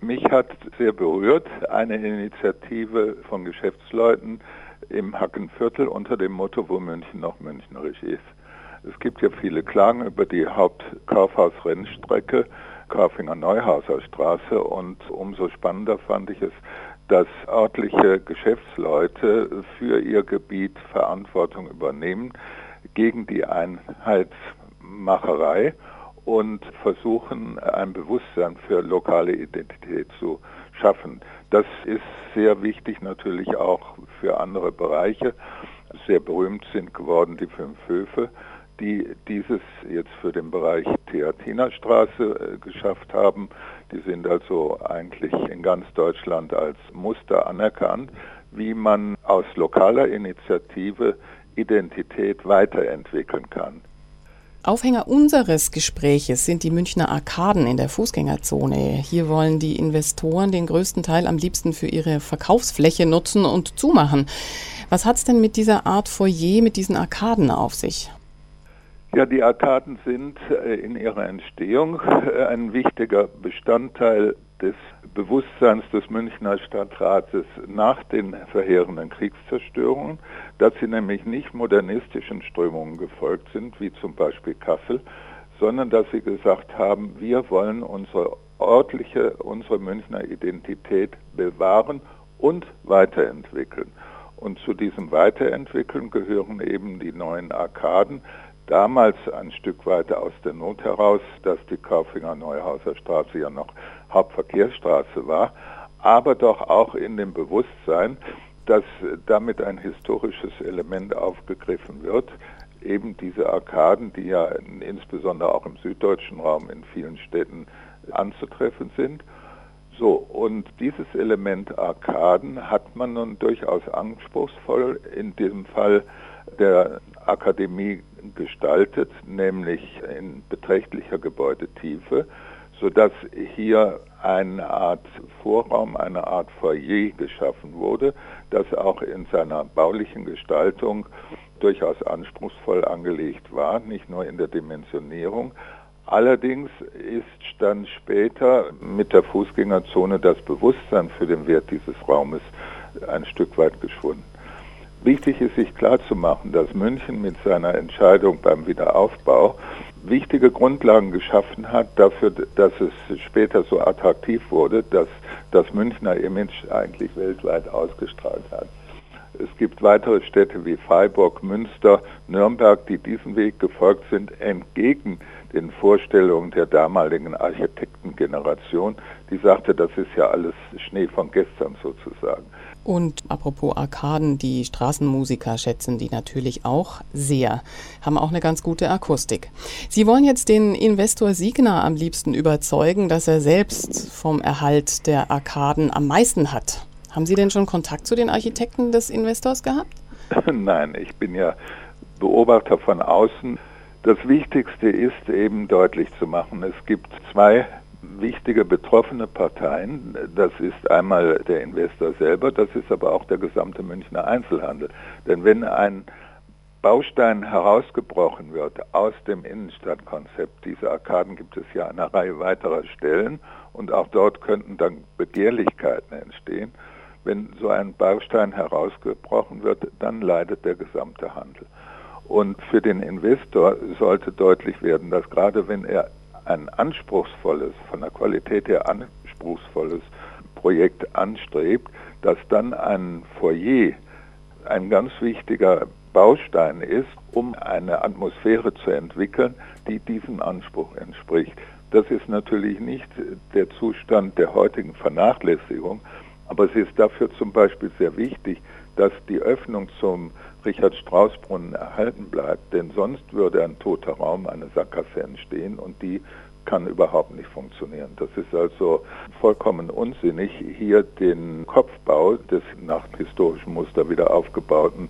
Mich hat sehr berührt eine Initiative von Geschäftsleuten im Hackenviertel unter dem Motto, wo München noch münchnerisch ist. Es gibt ja viele Klagen über die Hauptkaufhaus-Rennstrecke Karfinger Neuhauser Straße und umso spannender fand ich es, dass örtliche Geschäftsleute für ihr Gebiet Verantwortung übernehmen gegen die Einheitsmacherei und versuchen, ein Bewusstsein für lokale Identität zu schaffen. Das ist sehr wichtig natürlich auch für andere Bereiche. Sehr berühmt sind geworden die fünf Höfe, die dieses jetzt für den Bereich Theatinerstraße äh, geschafft haben. Die sind also eigentlich in ganz Deutschland als Muster anerkannt, wie man aus lokaler Initiative Identität weiterentwickeln kann. Aufhänger unseres Gespräches sind die Münchner Arkaden in der Fußgängerzone. Hier wollen die Investoren den größten Teil am liebsten für ihre Verkaufsfläche nutzen und zumachen. Was hat es denn mit dieser Art Foyer, mit diesen Arkaden auf sich? Ja, die Arkaden sind äh, in ihrer Entstehung äh, ein wichtiger Bestandteil des Bewusstseins des Münchner Stadtrates nach den verheerenden Kriegszerstörungen, dass sie nämlich nicht modernistischen Strömungen gefolgt sind, wie zum Beispiel Kassel, sondern dass sie gesagt haben, wir wollen unsere örtliche, unsere Münchner Identität bewahren und weiterentwickeln. Und zu diesem Weiterentwickeln gehören eben die neuen Arkaden, damals ein Stück weiter aus der Not heraus, dass die Kaufinger Neuhauser Straße ja noch Hauptverkehrsstraße war, aber doch auch in dem Bewusstsein, dass damit ein historisches Element aufgegriffen wird, eben diese Arkaden, die ja insbesondere auch im süddeutschen Raum in vielen Städten anzutreffen sind. So, und dieses Element Arkaden hat man nun durchaus anspruchsvoll in diesem Fall der Akademie gestaltet, nämlich in beträchtlicher Gebäudetiefe, sodass hier eine Art Vorraum, eine Art Foyer geschaffen wurde, das auch in seiner baulichen Gestaltung durchaus anspruchsvoll angelegt war, nicht nur in der Dimensionierung. Allerdings ist dann später mit der Fußgängerzone das Bewusstsein für den Wert dieses Raumes ein Stück weit geschwunden. Wichtig ist sich klarzumachen, dass München mit seiner Entscheidung beim Wiederaufbau wichtige Grundlagen geschaffen hat dafür, dass es später so attraktiv wurde, dass das Münchner Image eigentlich weltweit ausgestrahlt hat. Es gibt weitere Städte wie Freiburg, Münster, Nürnberg, die diesen Weg gefolgt sind, entgegen den Vorstellungen der damaligen Architektengeneration, die sagte, das ist ja alles Schnee von gestern sozusagen. Und apropos Arkaden, die Straßenmusiker schätzen die natürlich auch sehr, haben auch eine ganz gute Akustik. Sie wollen jetzt den Investor Siegner am liebsten überzeugen, dass er selbst vom Erhalt der Arkaden am meisten hat. Haben Sie denn schon Kontakt zu den Architekten des Investors gehabt? Nein, ich bin ja Beobachter von außen. Das Wichtigste ist eben deutlich zu machen, es gibt zwei wichtige betroffene Parteien. Das ist einmal der Investor selber, das ist aber auch der gesamte Münchner Einzelhandel. Denn wenn ein Baustein herausgebrochen wird aus dem Innenstadtkonzept, diese Arkaden gibt es ja an einer Reihe weiterer Stellen und auch dort könnten dann Begehrlichkeiten entstehen. Wenn so ein Baustein herausgebrochen wird, dann leidet der gesamte Handel. Und für den Investor sollte deutlich werden, dass gerade wenn er ein anspruchsvolles, von der Qualität her anspruchsvolles Projekt anstrebt, dass dann ein Foyer ein ganz wichtiger Baustein ist, um eine Atmosphäre zu entwickeln, die diesem Anspruch entspricht. Das ist natürlich nicht der Zustand der heutigen Vernachlässigung, aber es ist dafür zum Beispiel sehr wichtig, dass die Öffnung zum Richard-Strauss-Brunnen erhalten bleibt, denn sonst würde ein toter Raum, eine Sackgasse entstehen und die kann überhaupt nicht funktionieren. Das ist also vollkommen unsinnig, hier den Kopfbau des nach historischem Muster wieder aufgebauten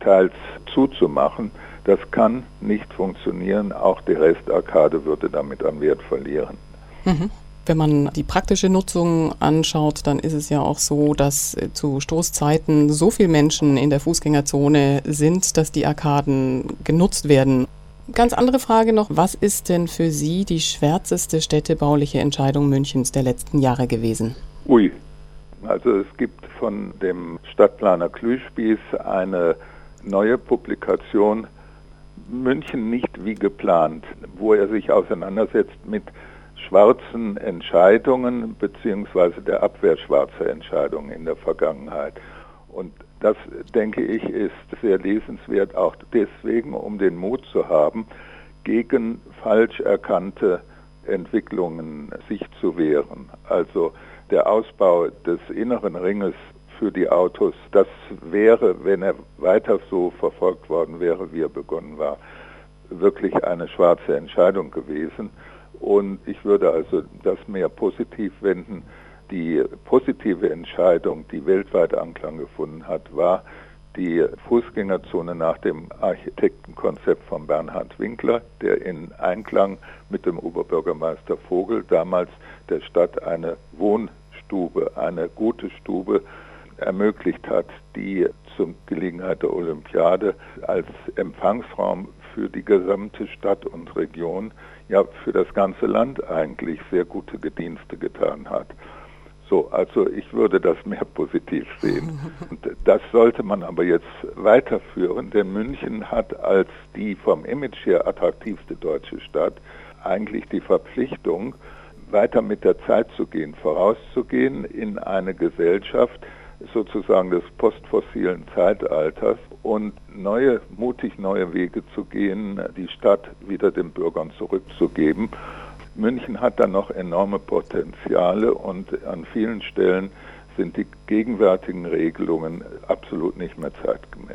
Teils zuzumachen. Das kann nicht funktionieren. Auch die Restarkade würde damit an Wert verlieren. Mhm. Wenn man die praktische Nutzung anschaut, dann ist es ja auch so, dass zu Stoßzeiten so viele Menschen in der Fußgängerzone sind, dass die Arkaden genutzt werden. Ganz andere Frage noch. Was ist denn für Sie die schwärzeste städtebauliche Entscheidung Münchens der letzten Jahre gewesen? Ui. Also es gibt von dem Stadtplaner Klüspieß eine neue Publikation München nicht wie geplant, wo er sich auseinandersetzt mit schwarzen Entscheidungen beziehungsweise der Abwehr schwarzer Entscheidungen in der Vergangenheit. Und das, denke ich, ist sehr lesenswert, auch deswegen, um den Mut zu haben, gegen falsch erkannte Entwicklungen sich zu wehren. Also der Ausbau des inneren Ringes für die Autos, das wäre, wenn er weiter so verfolgt worden wäre, wie er begonnen war, wirklich eine schwarze Entscheidung gewesen. Und ich würde also das mehr positiv wenden. Die positive Entscheidung, die weltweit Anklang gefunden hat, war die Fußgängerzone nach dem Architektenkonzept von Bernhard Winkler, der in Einklang mit dem Oberbürgermeister Vogel damals der Stadt eine Wohnstube, eine gute Stube ermöglicht hat, die zur Gelegenheit der Olympiade als Empfangsraum für die gesamte Stadt und Region, ja für das ganze Land eigentlich sehr gute Gedienste getan hat. So, also ich würde das mehr positiv sehen. Und das sollte man aber jetzt weiterführen, denn München hat als die vom Image her attraktivste deutsche Stadt eigentlich die Verpflichtung, weiter mit der Zeit zu gehen, vorauszugehen in eine Gesellschaft, sozusagen des postfossilen Zeitalters und neue, mutig neue Wege zu gehen, die Stadt wieder den Bürgern zurückzugeben. München hat da noch enorme Potenziale und an vielen Stellen sind die gegenwärtigen Regelungen absolut nicht mehr zeitgemäß.